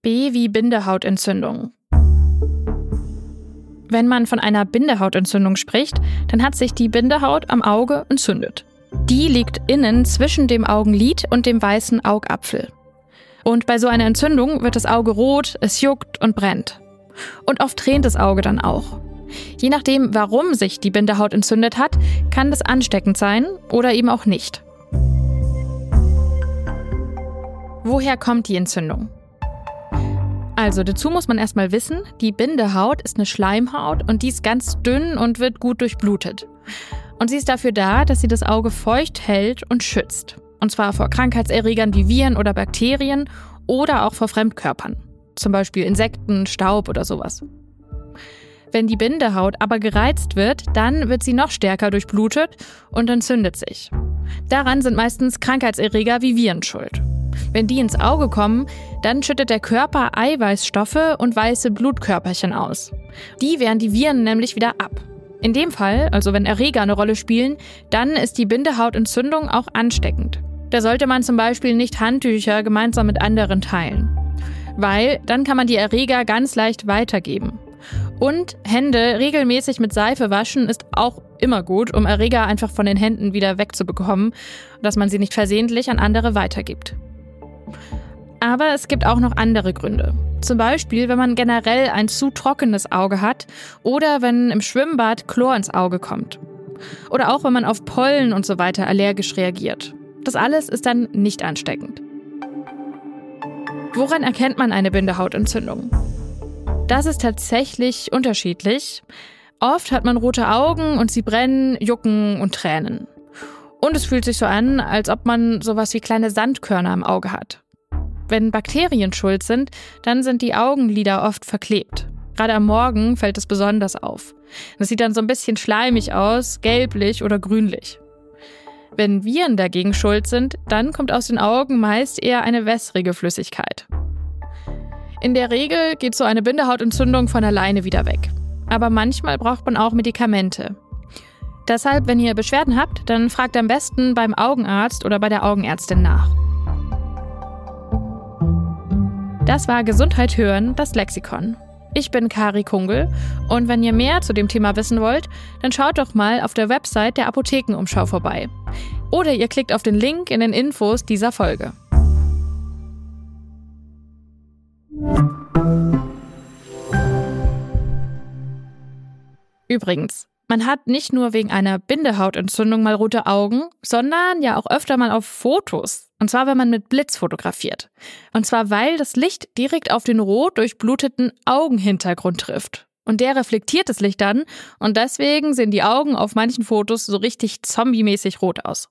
B wie Bindehautentzündung. Wenn man von einer Bindehautentzündung spricht, dann hat sich die Bindehaut am Auge entzündet. Die liegt innen zwischen dem Augenlid und dem weißen Augapfel. Und bei so einer Entzündung wird das Auge rot, es juckt und brennt. Und oft tränt das Auge dann auch. Je nachdem, warum sich die Bindehaut entzündet hat, kann das ansteckend sein oder eben auch nicht. Woher kommt die Entzündung? Also dazu muss man erstmal wissen, die Bindehaut ist eine Schleimhaut und die ist ganz dünn und wird gut durchblutet. Und sie ist dafür da, dass sie das Auge feucht hält und schützt. Und zwar vor Krankheitserregern wie Viren oder Bakterien oder auch vor Fremdkörpern. Zum Beispiel Insekten, Staub oder sowas. Wenn die Bindehaut aber gereizt wird, dann wird sie noch stärker durchblutet und entzündet sich. Daran sind meistens Krankheitserreger wie Viren schuld. Wenn die ins Auge kommen, dann schüttet der Körper Eiweißstoffe und weiße Blutkörperchen aus. Die wehren die Viren nämlich wieder ab. In dem Fall, also wenn Erreger eine Rolle spielen, dann ist die Bindehautentzündung auch ansteckend. Da sollte man zum Beispiel nicht Handtücher gemeinsam mit anderen teilen. Weil dann kann man die Erreger ganz leicht weitergeben. Und Hände regelmäßig mit Seife waschen ist auch immer gut, um Erreger einfach von den Händen wieder wegzubekommen, dass man sie nicht versehentlich an andere weitergibt. Aber es gibt auch noch andere Gründe. Zum Beispiel, wenn man generell ein zu trockenes Auge hat oder wenn im Schwimmbad Chlor ins Auge kommt. Oder auch wenn man auf Pollen und so weiter allergisch reagiert. Das alles ist dann nicht ansteckend. Woran erkennt man eine Bindehautentzündung? Das ist tatsächlich unterschiedlich. Oft hat man rote Augen und sie brennen, jucken und tränen. Und es fühlt sich so an, als ob man sowas wie kleine Sandkörner im Auge hat. Wenn Bakterien schuld sind, dann sind die Augenlider oft verklebt. Gerade am Morgen fällt es besonders auf. Das sieht dann so ein bisschen schleimig aus, gelblich oder grünlich. Wenn Viren dagegen schuld sind, dann kommt aus den Augen meist eher eine wässrige Flüssigkeit. In der Regel geht so eine Bindehautentzündung von alleine wieder weg. Aber manchmal braucht man auch Medikamente. Deshalb, wenn ihr Beschwerden habt, dann fragt am besten beim Augenarzt oder bei der Augenärztin nach. Das war Gesundheit hören, das Lexikon. Ich bin Kari Kungel und wenn ihr mehr zu dem Thema wissen wollt, dann schaut doch mal auf der Website der Apothekenumschau vorbei. Oder ihr klickt auf den Link in den Infos dieser Folge. Übrigens, man hat nicht nur wegen einer Bindehautentzündung mal rote Augen, sondern ja auch öfter mal auf Fotos. Und zwar, wenn man mit Blitz fotografiert. Und zwar, weil das Licht direkt auf den rot durchbluteten Augenhintergrund trifft. Und der reflektiert das Licht dann und deswegen sehen die Augen auf manchen Fotos so richtig zombie-mäßig rot aus.